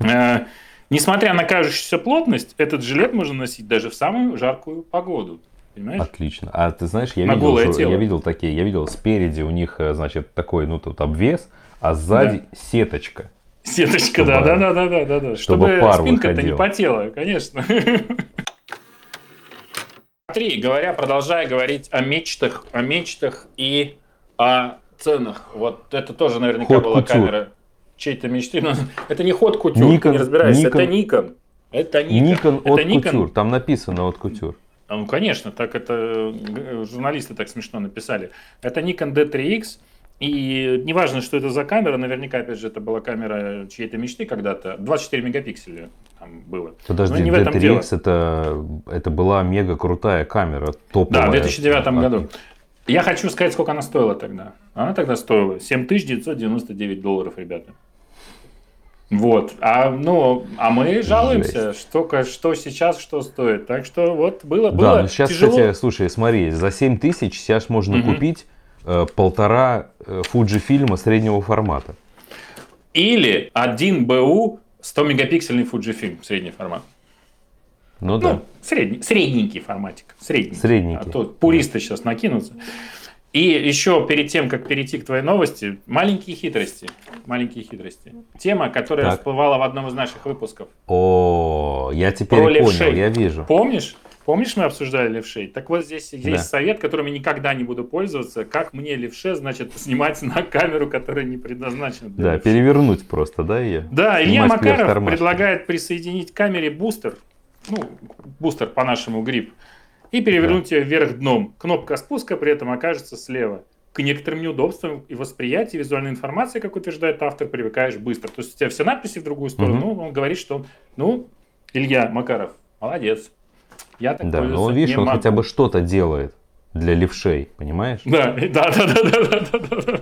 Speaker 1: Э, Несмотря на кажущуюся плотность, этот жилет можно носить даже в самую жаркую погоду. Понимаешь?
Speaker 2: Отлично. А ты знаешь, я видел,
Speaker 1: тело.
Speaker 2: я видел такие, я видел спереди у них, э, значит, такой, ну, тут обвес, а сзади сеточка.
Speaker 1: Сеточка,
Speaker 2: Чтобы-
Speaker 1: да, да, да, да, да, да, да.
Speaker 2: чтобы
Speaker 1: Чтобы спинка-то не потела, конечно. Смотри, говоря, продолжая говорить о мечтах, о мечтах и о ценах. Вот это тоже наверняка
Speaker 2: Ход
Speaker 1: была
Speaker 2: кутюр.
Speaker 1: камера чьей-то мечты. Но это не ход кутюр,
Speaker 2: Nikon-
Speaker 1: не разбираешься, это
Speaker 2: Nikon-
Speaker 1: Никон. Это Никон.
Speaker 2: Никон
Speaker 1: Это
Speaker 2: от
Speaker 1: Nikon.
Speaker 2: кутюр. Там написано от кутюр.
Speaker 1: А, Ну, конечно, так это э, журналисты так смешно написали. Это Nikon D3X, и неважно, что это за камера, наверняка, опять же, это была камера чьей-то мечты когда-то. 24 мегапикселя там было.
Speaker 2: Подожди,
Speaker 1: Ну, не в этом дело.
Speaker 2: D3X это, это была мега крутая камера, топовая.
Speaker 1: Да, в 2009
Speaker 2: А,
Speaker 1: году. Я хочу сказать, сколько она стоила тогда. Она тогда стоила 7999 долларов, ребята. Вот. А, ну, а мы жалуемся, что, что сейчас, что стоит. Так что вот было, было
Speaker 2: Да, ну сейчас,
Speaker 1: тяжело.
Speaker 2: кстати, слушай, смотри, за 7 тысяч сейчас можно
Speaker 1: Мгм.
Speaker 2: купить э, полтора э, Fujifilm среднего формата.
Speaker 1: Или 1 БУ 100 мегапиксельный Fujifilm средний формат.
Speaker 2: Ну да.
Speaker 1: Ну, средний, средненький форматик. Средненький.
Speaker 2: Средненький.
Speaker 1: А то пуристы сейчас накинутся. И еще перед тем, как перейти к твоей новости, маленькие хитрости. Маленькие хитрости. Тема, которая
Speaker 2: Так.
Speaker 1: всплывала в одном из наших выпусков.
Speaker 2: О, я теперь
Speaker 1: Про
Speaker 2: понял,
Speaker 1: левшей.
Speaker 2: я вижу.
Speaker 1: Помнишь? Помнишь, мы обсуждали левшей? Так вот здесь есть
Speaker 2: Да.
Speaker 1: совет, которым я никогда не буду пользоваться. Как мне левше, значит, снимать на камеру, которая не предназначена для
Speaker 2: Да,
Speaker 1: левши.
Speaker 2: перевернуть просто, да, ее?
Speaker 1: Да, Илья Макаров предлагает присоединить к камере бустер, ну, бустер по-нашему грипп, и перевернуть да. ее вверх дном. Кнопка спуска при этом окажется слева. К некоторым неудобствам и восприятию визуальной информации, как утверждает автор, привыкаешь быстро. То есть у тебя все надписи в другую сторону, угу. он говорит, что, ну, Илья Макаров, молодец.
Speaker 2: Я так да, но он, видишь, он могу. хотя бы что-то делает для левшей, понимаешь?
Speaker 1: Да, да, да, да, да, да, да, да.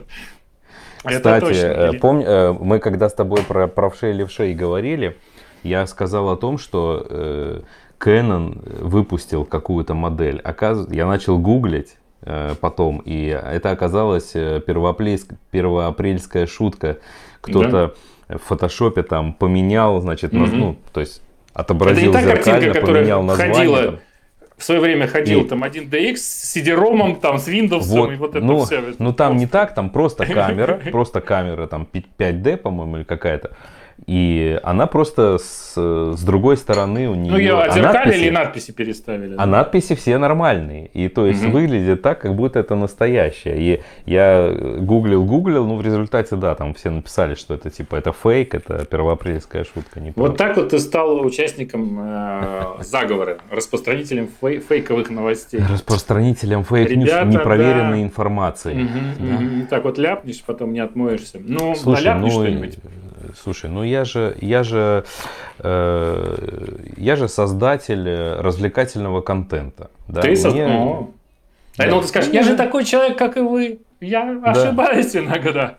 Speaker 2: Кстати, э, помни, э, мы когда с тобой про правшей и левшей говорили, я сказал о том, что э, Canon выпустил какую-то модель. Я начал гуглить потом, и это оказалась первоапрельская, первоапрельская шутка. Кто-то да? в фотошопе там поменял, значит, угу. ну, то есть отобразил это не та зеркально, картинка, поменял название. Ходила... Там
Speaker 1: в свое время ходил и... там 1DX с CD-ROM, там с Windows,
Speaker 2: вот, и вот это ну, все. Ну там не так, там просто камера, просто камера там 5D, по-моему, или какая-то. И она просто с, с другой стороны у нее...
Speaker 1: Ну, ее отзеркалили а или надписи переставили?
Speaker 2: А надписи все нормальные. И то есть угу. выглядит так, как будто это настоящее. И я гуглил, гуглил, ну в результате, да, там все написали, что это типа это фейк, это первоапрельская шутка.
Speaker 1: Не вот так вот ты стал участником э, заговора, распространителем фей, фейковых новостей.
Speaker 2: Распространителем fake news, непроверенной да. информации. Угу,
Speaker 1: да. угу. Так вот ляпнешь, потом не отмоешься. Ну, Слушай, ляпнешь ну, что-нибудь.
Speaker 2: Слушай, ну я же, я же, э, я же создатель развлекательного контента.
Speaker 1: Да? Ты создатель? Мне... Да. Ну, ты скажешь, я же такой человек, как и вы. Я да. ошибаюсь иногда.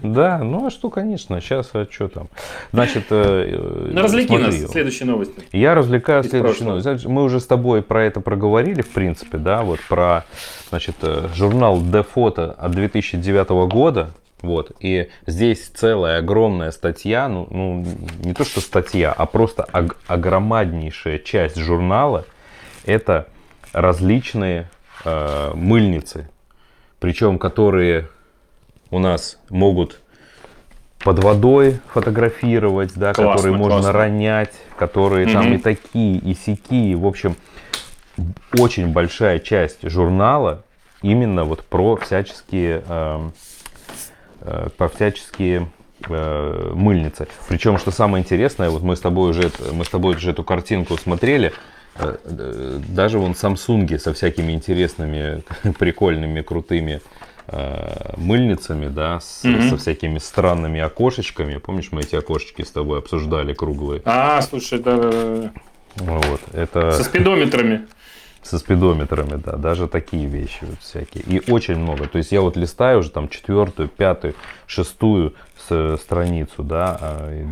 Speaker 2: Да, ну а что, конечно, сейчас а что там. Значит, э,
Speaker 1: ну, развлеки смотри, нас следующей новостью.
Speaker 2: Я развлекаю следующей новостью. Мы уже с тобой про это проговорили, в принципе, да, вот про, значит, э, журнал D-фото от 2009 года, вот. И здесь целая огромная статья, ну, ну не то что статья, а просто ог- огромнейшая часть журнала это различные э, мыльницы, причем которые у нас могут под водой фотографировать, да, классно, которые можно классно. ронять, которые mm там и такие, и сякие. В общем, очень большая часть журнала именно вот про всяческие э, Э, по всяческие э, мыльницы. Причем, что самое интересное, вот мы с тобой уже, мы с тобой уже эту картинку смотрели, э, даже вон Samsung со всякими интересными, прикольными, крутыми мыльницами, да, с, mm-hmm. со всякими странными окошечками. Помнишь, мы эти окошечки с тобой обсуждали круглые?
Speaker 1: А, слушай, да, да, да.
Speaker 2: Вот, это...
Speaker 1: Со спидометрами.
Speaker 2: Со спидометрами, да, даже такие вещи вот всякие. И очень много. То есть я вот листаю уже там четвертую, пятую, шестую страницу, да. А,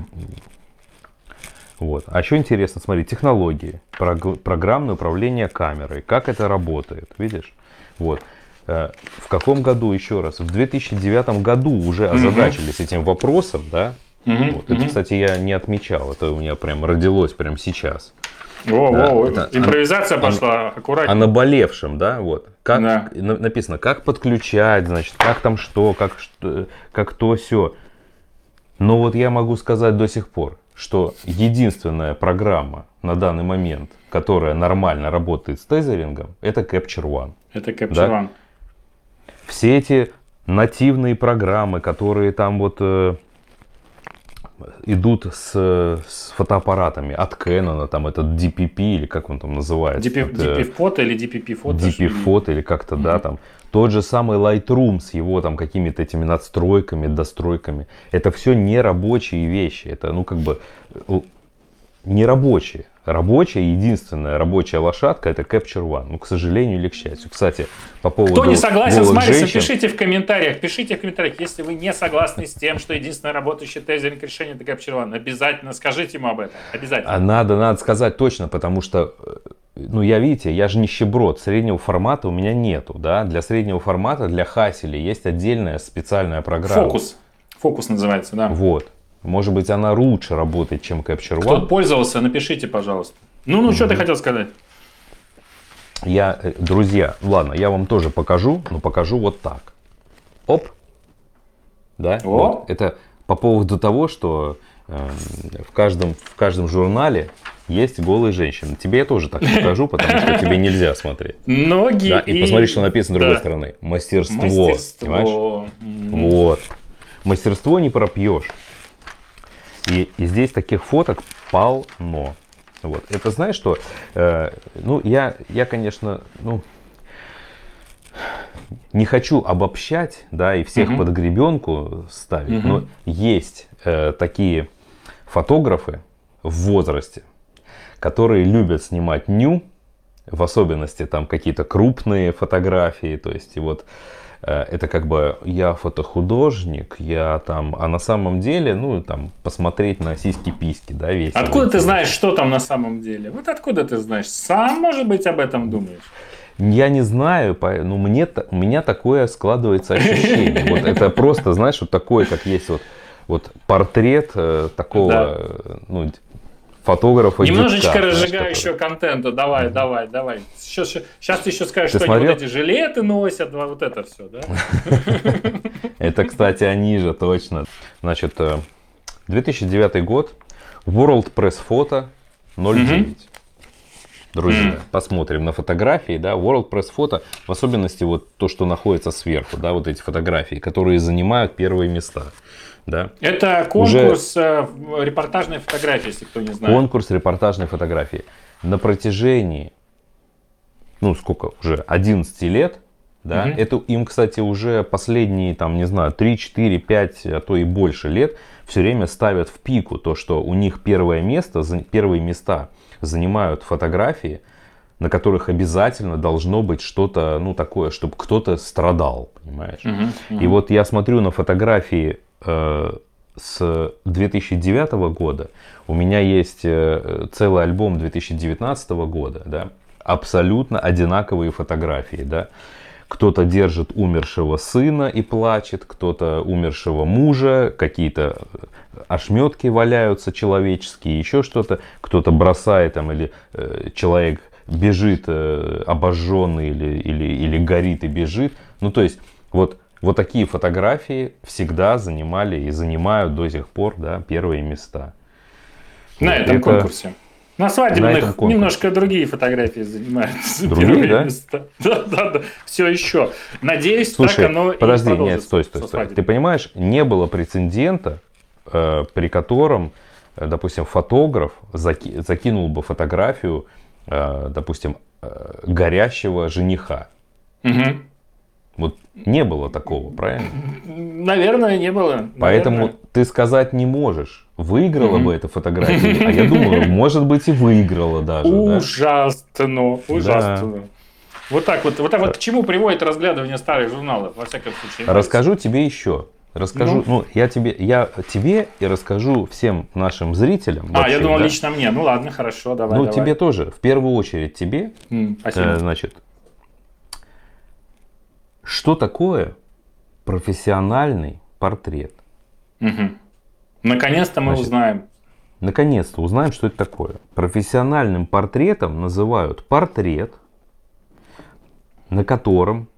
Speaker 2: вот. А еще интересно, смотри, технологии, программное управление камерой, как это работает, видишь? Вот. Э, в каком году, еще раз, в 2009 году уже озадачились mm этим вопросом, да? mm Вот. Это, кстати, я не отмечал, это у меня прям родилось прям сейчас.
Speaker 1: О, да, о, это, импровизация о, пошла, аккуратно.
Speaker 2: О наболевшем, да, вот. Как да. написано, как подключать, значит, как там что, как, что, как то все. Но вот я могу сказать до сих пор, что единственная программа на данный момент, которая нормально работает с тезерингом, это Capture One.
Speaker 1: Это Capture да? One.
Speaker 2: Все эти нативные программы, которые там вот э, идут с, с фотоаппаратами от Canon, там этот DPP или как он там называется.
Speaker 1: DP, DP фото или DPP фото?
Speaker 2: DP фото или как-то, mm-hmm. да, там. Тот же самый Lightroom с его там какими-то этими надстройками, достройками. Это все не рабочие вещи. Это, ну, как бы, не рабочие. Рабочая, единственная рабочая лошадка это Capture One. Ну, к сожалению или к счастью. Кстати, по поводу
Speaker 1: Кто не согласен с Марисом, женщин... пишите в комментариях. Пишите в комментариях, если вы не согласны с тем, что единственное работающее тезеринг решение это Capture One. Обязательно скажите ему об этом. Обязательно.
Speaker 2: А надо, надо сказать точно, потому что ну, я, видите, я же нищеброд, среднего формата у меня нету, да, для среднего формата, для Хасели есть отдельная специальная программа.
Speaker 1: Фокус, фокус называется, да.
Speaker 2: Вот, может быть, она лучше работает, чем Capture One.
Speaker 1: Кто пользовался, напишите, пожалуйста. Ну, ну, mm-hmm. что ты хотел сказать?
Speaker 2: Я, э, друзья, ладно, я вам тоже покажу, но покажу вот так. Оп. Да? О. Вот. Это по поводу того, что э, в, каждом, в каждом журнале есть голые женщины. Тебе я тоже так покажу, потому что тебе нельзя смотреть.
Speaker 1: Ноги
Speaker 2: да, и, и посмотри, что написано с другой да. стороны. Мастерство. Мастерство. Понимаешь? Mm-hmm. Вот. Мастерство не пропьешь. И, и здесь таких фоток полно. Вот. Это знаешь что? Э, ну, я, я, конечно, ну, не хочу обобщать, да, и всех угу. под гребенку ставить, угу. но есть э, такие фотографы в возрасте, которые любят снимать ню, в особенности там какие-то крупные фотографии, то есть и вот это как бы я фотохудожник, я там, а на самом деле, ну, там, посмотреть на сиськи-письки, да, весь.
Speaker 1: Откуда ты знаешь, что там на самом деле? Вот откуда ты знаешь? Сам, может быть, об этом думаешь?
Speaker 2: Я не знаю, но мне, у меня такое складывается ощущение. Вот это просто, знаешь, вот такое, как есть вот, вот портрет э, такого, да. ну, фотографа.
Speaker 1: Немножечко разжигающего контента. Давай, mm давай, давай. Сейчас, сейчас ты еще скажешь, ты что смотрел? они вот эти жилеты носят, вот это все, да?
Speaker 2: Это, кстати, они же, точно. Значит, 2009 э, год, World Press Photo 09 друзья. Посмотрим на фотографии, да, World Press Photo, в особенности вот то, что находится сверху, да, вот эти фотографии, которые занимают первые места. Да.
Speaker 1: Это конкурс Уже... Э, репортажной фотографии, если кто не знает.
Speaker 2: Конкурс репортажной фотографии. На протяжении, ну сколько, уже 11 лет, да, угу. это им, кстати, уже последние, там, не знаю, 3, 4, 5, а то и больше лет все время ставят в пику то, что у них первое место, первые места занимают фотографии, на которых обязательно должно быть что-то, ну, такое, чтобы кто-то страдал, понимаешь? Uh-huh, uh-huh. И вот я смотрю на фотографии с 2009 года, у меня есть э, целый альбом 2019 года, да, абсолютно одинаковые фотографии, да. Кто-то держит умершего сына и плачет, кто-то умершего мужа, какие-то ошметки валяются человеческие, еще что-то. Кто-то бросает там или э, человек бежит э, обожженный или, или, или горит и бежит. Ну то есть вот, вот такие фотографии всегда занимали и занимают до сих пор да, первые места.
Speaker 1: На этом это... конкурсе. На свадебных На немножко другие фотографии занимают другие, да? места. Да, да, да. Все еще. Надеюсь,
Speaker 2: Слушай, так оно подожди, и нет, стой, стой, стой. Ты понимаешь, не было прецедента, э, при котором, э, допустим, фотограф заки, закинул бы фотографию, э, допустим, э, горящего жениха. Угу. Вот не было такого, правильно?
Speaker 1: Наверное, не было.
Speaker 2: Поэтому
Speaker 1: Наверное.
Speaker 2: ты сказать не можешь, выиграла mm бы эта фотография, а я думаю, может быть и выиграла даже.
Speaker 1: Ужасно, ужасно. Да. Вот так вот, вот так вот к чему приводит разглядывание старых журналов, во всяком случае.
Speaker 2: Расскажу тебе еще. Расскажу, ну, ну я тебе, я тебе и расскажу всем нашим зрителям.
Speaker 1: А, вообще, я думал да? лично мне. Ну ладно, хорошо, давай.
Speaker 2: Ну
Speaker 1: давай.
Speaker 2: тебе тоже, в первую очередь тебе.
Speaker 1: Mm, спасибо. Э,
Speaker 2: значит, что такое профессиональный портрет?
Speaker 1: Угу. Наконец-то мы Значит, узнаем.
Speaker 2: Наконец-то узнаем, что это такое. Профессиональным портретом называют портрет, на котором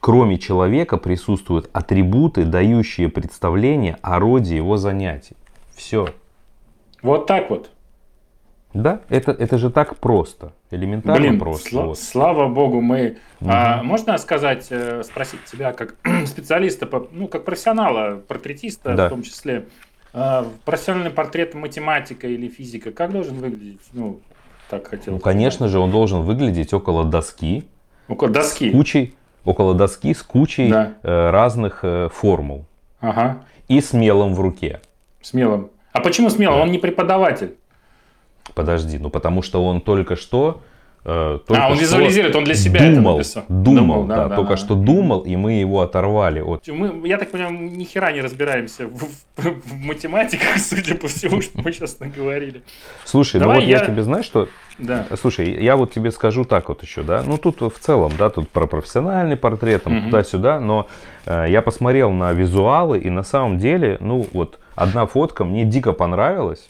Speaker 2: кроме человека присутствуют атрибуты, дающие представление о роде его занятий. Все.
Speaker 1: Вот так вот.
Speaker 2: Да, это, это же так просто, элементарно
Speaker 1: Блин,
Speaker 2: просто.
Speaker 1: Сла- вот. Слава богу, мы... Угу. А, можно сказать, э, спросить тебя как специалиста, ну, как профессионала, портретиста да. в том числе, а, профессиональный портрет математика или физика, как должен выглядеть? Ну, так хотел.
Speaker 2: Ну, конечно же, он должен выглядеть около доски.
Speaker 1: Около доски?
Speaker 2: С кучей, около доски с кучей да. э, разных э, формул.
Speaker 1: Ага.
Speaker 2: И смелым в руке.
Speaker 1: Смелым. А почему смелым? Да. Он не преподаватель.
Speaker 2: Подожди, ну потому что он только что
Speaker 1: Э, только а, он визуализирует, он для себя
Speaker 2: думал, это написал. Думал, думал да, да, да только да. что думал, и мы его оторвали от...
Speaker 1: Мы, я так понимаю, ни хера не разбираемся в, в, в математиках, судя по всему, что мы сейчас наговорили.
Speaker 2: Слушай, Давай ну вот я... я тебе, знаешь, что...
Speaker 1: Да.
Speaker 2: Слушай, я вот тебе скажу так вот еще, да, ну тут в целом, да, тут про профессиональный портрет, там, угу. туда-сюда, но э, я посмотрел на визуалы, и на самом деле, ну вот, одна фотка мне дико понравилась,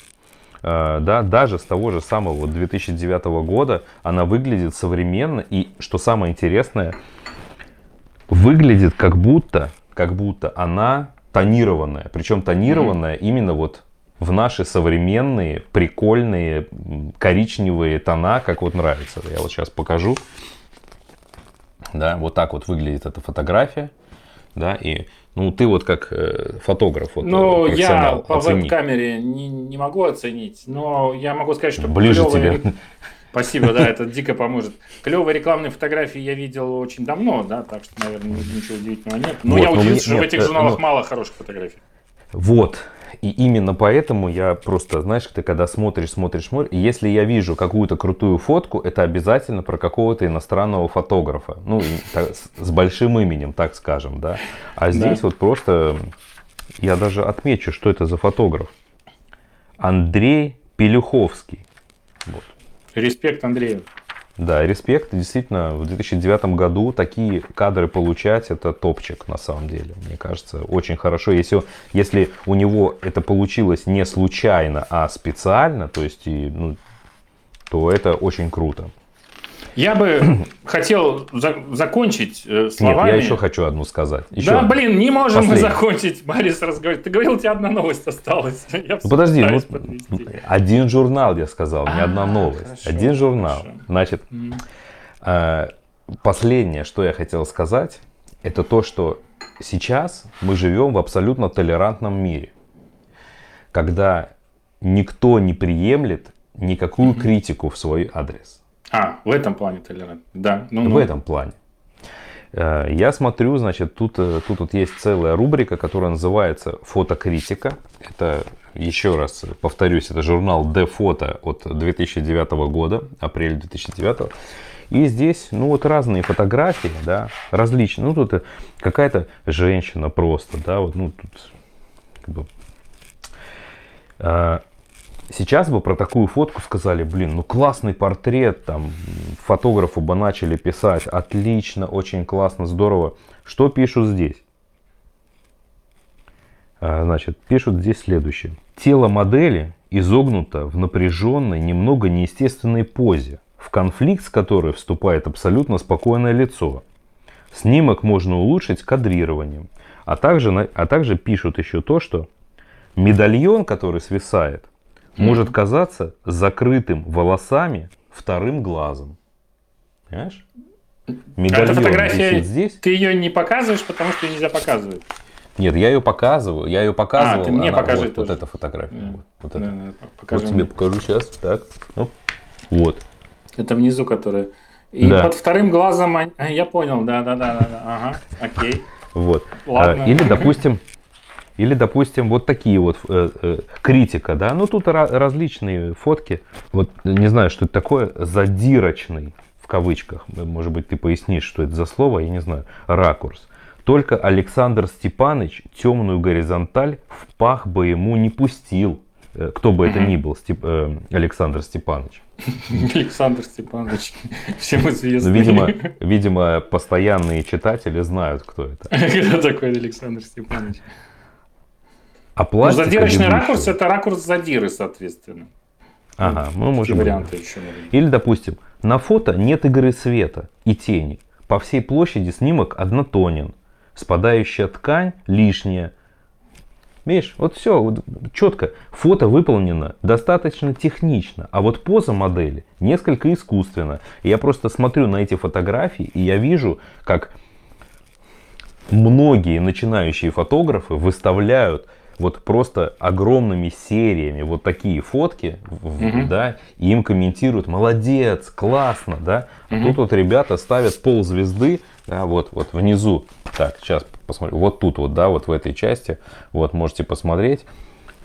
Speaker 2: да, даже с того же самого 2009 года она выглядит современно и, что самое интересное, выглядит как будто, как будто она тонированная. Причем тонированная mm-hmm. именно вот в наши современные, прикольные, коричневые тона, как вот нравится. Я вот сейчас покажу. Да, вот так вот выглядит эта фотография. да, и ну, ты вот как э, фотограф, вот,
Speaker 1: Ну, я по веб-камере не, не могу оценить, но я могу сказать, что
Speaker 2: Ближе
Speaker 1: клёвые-
Speaker 2: тебе.
Speaker 1: Спасибо, да, это дико поможет. Клевые рекламные фотографии я видел очень давно, да, так что, наверное, ничего удивительного нет. Но
Speaker 2: Вот,
Speaker 1: я удивился,
Speaker 2: мне-
Speaker 1: что в этих
Speaker 2: э,
Speaker 1: журналах
Speaker 2: ну-
Speaker 1: мало хороших фотографий.
Speaker 2: Вот. И именно поэтому я просто, знаешь, ты когда смотришь, смотришь, смотришь, если я вижу какую-то крутую фотку, это обязательно про какого-то иностранного фотографа. Ну, с большим именем, так скажем, да. А здесь вот просто я даже отмечу, что это за фотограф. Андрей Пелюховский. Вот.
Speaker 1: Респект Андрею.
Speaker 2: Да, респект. Действительно, в 2009 году такие кадры получать, это топчик на самом деле. Мне кажется, очень хорошо. Если, если у него это получилось не случайно, а специально, то есть, и, ну, то это очень круто.
Speaker 1: Я бы хотел за- закончить э, словами.
Speaker 2: Нет, я еще хочу одну сказать. Еще
Speaker 1: да, блин, не можем мы
Speaker 2: Последний.
Speaker 1: закончить, Борис разговаривает. Ты говорил, у тебя одна новость осталась. Я
Speaker 2: Ну, подожди, ну,
Speaker 1: подвести.
Speaker 2: один журнал, я сказал, не
Speaker 1: А,
Speaker 2: одна новость.
Speaker 1: хорошо,
Speaker 2: один журнал.
Speaker 1: хорошо.
Speaker 2: Значит. Э, Последнее, что я хотел сказать, это то, что сейчас мы живем в абсолютно толерантном мире, когда никто не приемлет никакую критику в свой адрес.
Speaker 1: А, в этом плане толерант. Да, ну,
Speaker 2: В
Speaker 1: ну.
Speaker 2: этом плане. Э, Я смотрю, значит, тут, э, тут вот есть целая рубрика, которая называется «Фотокритика». Это, еще раз повторюсь, это журнал «Де-фото» от 2009 года, апрель 2009. И здесь, ну вот разные фотографии, да, различные. Ну тут э, какая-то женщина просто, да, вот, ну тут как бы, Сейчас бы про такую фотку сказали, блин, ну классный портрет, там фотографу бы начали писать, отлично, очень классно, здорово. Что пишут здесь? А, Значит, пишут здесь следующее. Тело модели изогнуто в напряженной, немного неестественной позе, в конфликт с которой вступает абсолютно спокойное лицо. Снимок можно улучшить кадрированием. А также, а также пишут еще то, что медальон, который свисает, может казаться закрытым волосами вторым глазом. Понимаешь?
Speaker 1: А эта
Speaker 2: Медальон
Speaker 1: фотография,
Speaker 2: висит здесь.
Speaker 1: ты ее не показываешь, потому что ее нельзя показывать.
Speaker 2: Нет, я ее показываю, я ее показывал.
Speaker 1: А, ты мне
Speaker 2: она-
Speaker 1: покажи
Speaker 2: вот, вот эта фотография.
Speaker 1: Да.
Speaker 2: Вот, вот
Speaker 1: Да,
Speaker 2: это.
Speaker 1: да, покажи
Speaker 2: вот тебе
Speaker 1: мне.
Speaker 2: покажу сейчас. Так. Ну, Вот.
Speaker 1: Это внизу, которая. И
Speaker 2: Да.
Speaker 1: под вторым глазом, я понял, да, да, да, да, да, ага, окей.
Speaker 2: Вот.
Speaker 1: Ладно.
Speaker 2: А, Или, допустим, или, допустим, вот такие вот э, э, критика, да. Ну, тут ра- различные фотки. Вот не знаю, что это такое. Задирочный, в кавычках. Может быть, ты пояснишь, что это за слово, я не знаю. Ракурс. Только Александр Степаныч темную горизонталь в пах бы ему не пустил. Э, Кто бы это ни был, Степ- э, Александр Степаныч.
Speaker 1: Александр Степанович, всем
Speaker 2: Ну,
Speaker 1: известный.
Speaker 2: видимо, видимо, постоянные читатели знают, кто это.
Speaker 1: Кто такой Александр Степанович?
Speaker 2: А
Speaker 1: Ну,
Speaker 2: пластика
Speaker 1: задирочный
Speaker 2: ведущего-
Speaker 1: ракурс это ракурс задиры, соответственно.
Speaker 2: Ага, ну, может быть.
Speaker 1: варианты еще?
Speaker 2: Или, допустим, на фото нет игры света и тени. По всей площади снимок однотонен. Спадающая ткань лишняя. Видишь, вот все вот четко. Фото выполнено достаточно технично, а вот поза модели несколько искусственна. И я просто смотрю на эти фотографии, и я вижу, как многие начинающие фотографы выставляют вот просто огромными сериями вот такие фотки,
Speaker 1: Мгм.
Speaker 2: да, и им комментируют, молодец, классно, да. А
Speaker 1: Мгм.
Speaker 2: тут вот ребята ставят пол звезды, да, вот, вот внизу. Так, сейчас посмотрю. Вот тут вот, да, вот в этой части. Вот, можете посмотреть.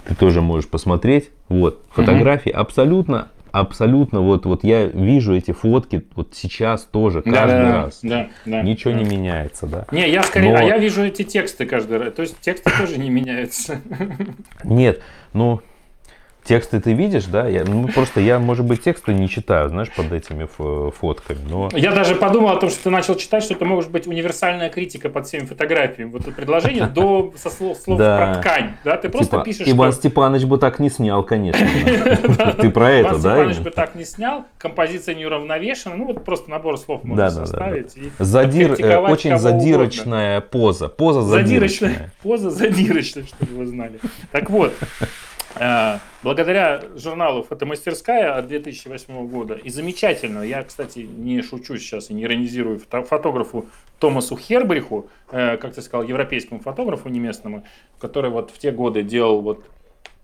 Speaker 2: Ты тоже можешь посмотреть. Вот, фотографии абсолютно, абсолютно, вот, вот я вижу эти фотки вот сейчас тоже, каждый
Speaker 1: да,
Speaker 2: раз.
Speaker 1: Да, да.
Speaker 2: Ничего
Speaker 1: да.
Speaker 2: не меняется, да.
Speaker 1: Не, я скорее,
Speaker 2: Но-
Speaker 1: а я вижу эти тексты каждый раз. То есть тексты тоже не меняются.
Speaker 2: Нет, ну, тексты ты видишь, да? Я, ну, просто я, может быть, тексты не читаю, знаешь, под этими фо- фотками. Но
Speaker 1: Я даже подумал о том, что ты начал читать, что это может быть универсальная критика под всеми фотографиями. Вот это предложение до со слов, слов
Speaker 2: Да.
Speaker 1: про ткань. Да, ты просто
Speaker 2: типа,
Speaker 1: пишешь,
Speaker 2: Иван
Speaker 1: что
Speaker 2: Степанович бы так не снял, конечно. Ты про это,
Speaker 1: Иван
Speaker 2: да?
Speaker 1: Степанович
Speaker 2: именно?
Speaker 1: бы так не снял, композиция не уравновешена. Ну, вот просто набор слов можно составить.
Speaker 2: Задир, э, очень задирочная поза. Поза
Speaker 1: Задирочная. Поза задирочная, чтобы вы знали. Так вот, благодаря журналу «Фотомастерская» от 2008 года и замечательно, я, кстати, не шучу сейчас и не иронизирую фотографу Томасу Хербриху, э, как ты сказал, европейскому фотографу неместному, который вот в те годы делал вот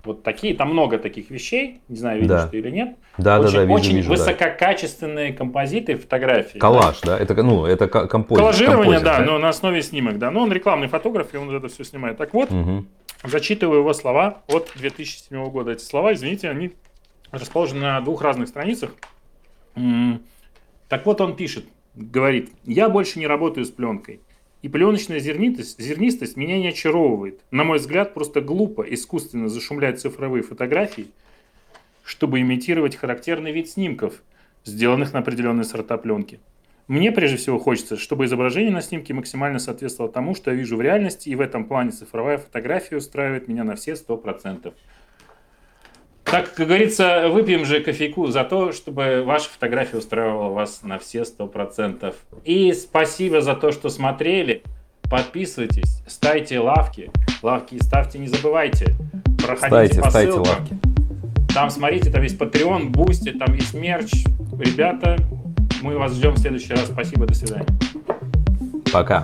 Speaker 1: вот такие, там много таких вещей, не знаю, видишь да. ты или нет.
Speaker 2: Да,
Speaker 1: очень,
Speaker 2: да, да, вижу,
Speaker 1: Очень
Speaker 2: вижу,
Speaker 1: высококачественные да. композиты, фотографии.
Speaker 2: Коллаж, да? да? Это, ну, это композит.
Speaker 1: Коллажирование, да, да, но на основе снимок, да. Но он рекламный фотограф, и он это все снимает. Так вот, угу. Зачитываю его слова от 2007 года. Эти слова, извините, они расположены на двух разных страницах. Так вот он пишет, говорит, я больше не работаю с пленкой. И пленочная зернистость, зернистость меня не очаровывает. На мой взгляд, просто глупо искусственно зашумлять цифровые фотографии, чтобы имитировать характерный вид снимков, сделанных на определенные сорта пленки. Мне прежде всего хочется, чтобы изображение на снимке максимально соответствовало тому, что я вижу в реальности, и в этом плане цифровая фотография устраивает меня на все 100%. Так, как говорится, выпьем же кофейку за то, чтобы ваша фотография устраивала вас на все сто процентов. И спасибо за то, что смотрели. Подписывайтесь, ставьте лавки. Лавки ставьте, не забывайте. Проходите ставьте, по ставьте лавки. Там, смотрите, там есть Patreon, Boosty, там есть мерч. Ребята, мы вас ждем в следующий раз. Спасибо, до свидания.
Speaker 2: Пока.